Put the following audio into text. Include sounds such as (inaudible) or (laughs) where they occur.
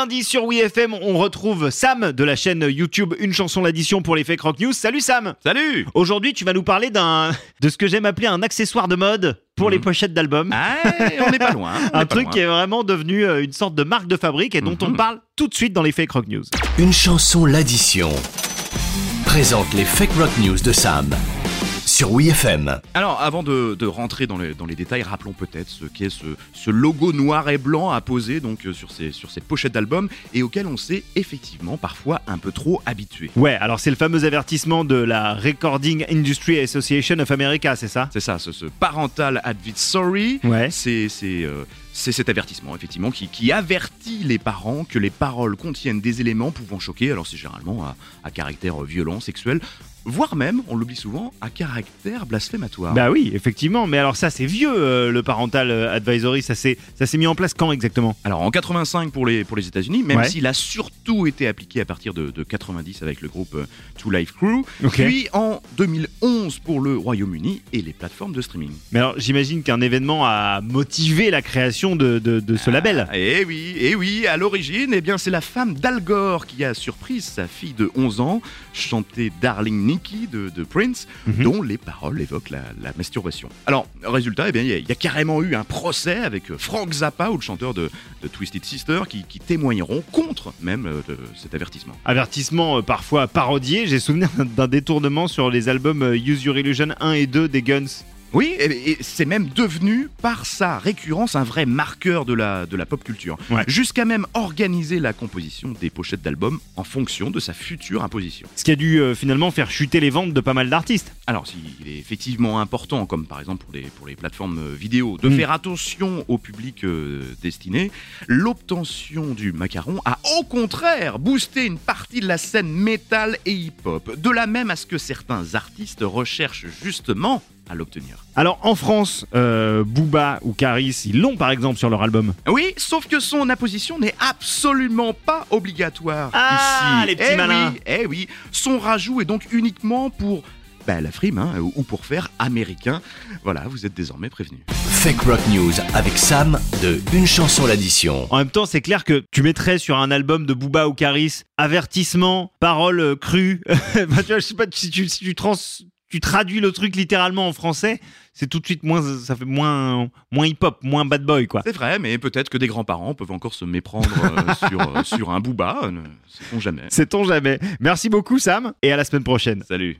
lundi sur WeFM, on retrouve Sam de la chaîne YouTube Une chanson l'addition pour les fake rock news. Salut Sam Salut Aujourd'hui, tu vas nous parler d'un de ce que j'aime appeler un accessoire de mode pour les Mhm. pochettes d'albums. Ah, on n'est pas loin. (laughs) un truc loin. qui est vraiment devenu euh, une sorte de marque de fabrique et dont on Mhm. parle tout de suite dans les fake rock news. Une chanson l'addition présente les fake rock news de Sam sur WeFM. Alors, avant de, de rentrer dans les, dans les détails, rappelons peut-être ce qu'est ce, ce logo noir et blanc apposé donc euh, sur ces, sur ces pochettes d'albums et auquel on s'est effectivement parfois un peu trop habitué. Ouais, alors c'est le fameux avertissement de la Recording Industry Association of America, c'est ça? C'est ça, ce, ce parental advisory. Ouais. C'est c'est, euh, c'est cet avertissement, effectivement, qui, qui avertit les parents que les paroles contiennent des éléments pouvant choquer. Alors, c'est généralement à, à caractère violent, sexuel, voire même, on l'oublie souvent, à caractère blasphématoire. Bah oui, effectivement. Mais alors ça, c'est vieux, euh, le parental euh, advisory. Ça s'est ça s'est mis en place quand exactement? Alors en 85 pour les, pour les États-Unis, même Ouais. s'il a surtout été appliqué à partir de, de 90 avec le groupe euh, Two Life Crew, puis en 2011 pour le Royaume-Uni et les plateformes de streaming. Mais alors, j'imagine qu'un événement a motivé la création de, de- de ce label. Eh oui, eh oui, à l'origine, eh bien c'est la femme d'Al Gore qui a surpris sa fille de 11 ans, chantée Darling Nikki de, de Prince, Mhm. dont les paroles évoquent la, la masturbation. Alors, résultat, eh bien il y, a- il y a carrément eu un procès avec Frank Zappa ou le chanteur de, de Twisted Sister qui, qui témoigneront contre même euh, de cet avertissement. Avertissement euh, parfois parodié. J'ai souvenir d'un détournement sur les albums euh, Use Your Illusion 1 et 2 des Guns. Oui, et, et c'est même devenu, par sa récurrence, un vrai marqueur de la, de la pop culture. Ouais. Jusqu'à même organiser la composition des pochettes d'albums en fonction de sa future imposition. Ce qui a dû euh, finalement faire chuter les ventes de pas mal d'artistes. Alors, s'il est effectivement important, comme par exemple pour les, pour les plateformes euh, vidéo, de Mm. faire attention au public euh, destiné, l'obtention du macaron a au contraire boosté une partie de la scène métal et hip-hop, de la même à ce que certains artistes recherchent justement à l'obtenir. Alors en France, euh, Booba ou Caris, ils l'ont par exemple sur leur album. Oui, sauf que son apposition n'est absolument pas obligatoire Ah, ici. les petits eh malins. Oui, eh oui, son rajout est donc uniquement pour bah, la frime hein, ou pour faire américain. Voilà, vous êtes désormais prévenus. Fake rock news avec Sam de Une chanson l'addition. En même temps, c'est clair que tu mettrais sur un album de Booba ou Caris avertissement, paroles euh, crues. Bah, tu vois, je sais pas si tu, si tu trans tu traduis le truc littéralement en français, c'est tout de suite moins, ça fait moins, moins hip-hop, moins bad boy, quoi. C'est vrai, mais peut-être que des grands-parents peuvent encore se méprendre euh, (laughs) sur, euh, sur un booba, ne sait-on jamais. Sait-on jamais. Merci beaucoup, Sam, et à la semaine prochaine. Salut